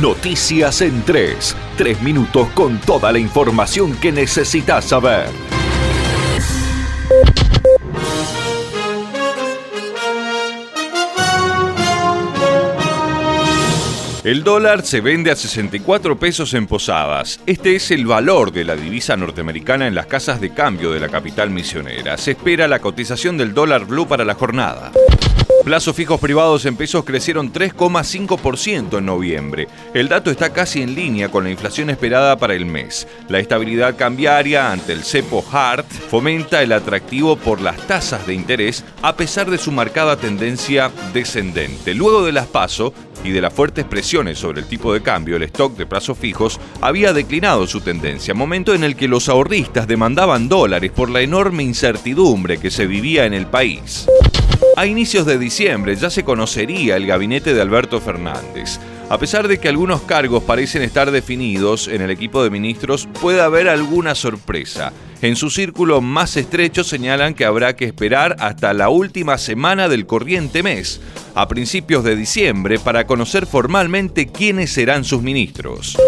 Noticias en 3. Tres minutos con toda la información que necesitas saber. El dólar se vende a 64 pesos en Posadas. Este es el valor de la divisa norteamericana en las casas de cambio de la capital misionera. Se espera la cotización del dólar blue para la jornada. Plazos fijos privados en pesos crecieron 3,5% en noviembre. El dato está casi en línea con la inflación esperada para el mes. La estabilidad cambiaria ante el cepo hard fomenta el atractivo por las tasas de interés a pesar de su marcada tendencia descendente. Luego de las PASO y de las fuertes presiones sobre el tipo de cambio, el stock de plazos fijos había declinado su tendencia, momento en el que los ahorristas demandaban dólares por la enorme incertidumbre que se vivía en el país. A inicios de diciembre ya se conocería el gabinete de Alberto Fernández. A pesar de que algunos cargos parecen estar definidos en el equipo de ministros, puede haber alguna sorpresa. En su círculo más estrecho señalan que habrá que esperar hasta la última semana del corriente mes, a principios de diciembre, para conocer formalmente quiénes serán sus ministros.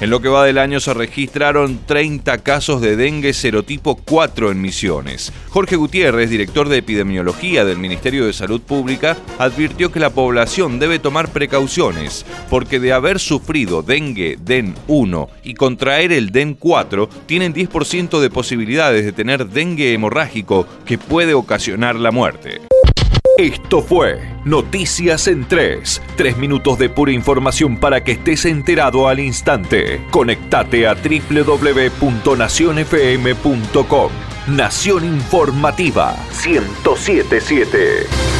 En lo que va del año se registraron 30 casos de dengue serotipo 4 en Misiones. Jorge Gutiérrez, director de epidemiología del Ministerio de Salud Pública, advirtió que la población debe tomar precauciones, porque de haber sufrido dengue DEN 1 y contraer el DEN 4, tienen 10% de posibilidades de tener dengue hemorrágico que puede ocasionar la muerte. Esto fue Noticias en 3. Tres minutos de pura información para que estés enterado al instante. Conectate a www.nacionfm.com. Nación Informativa 1077.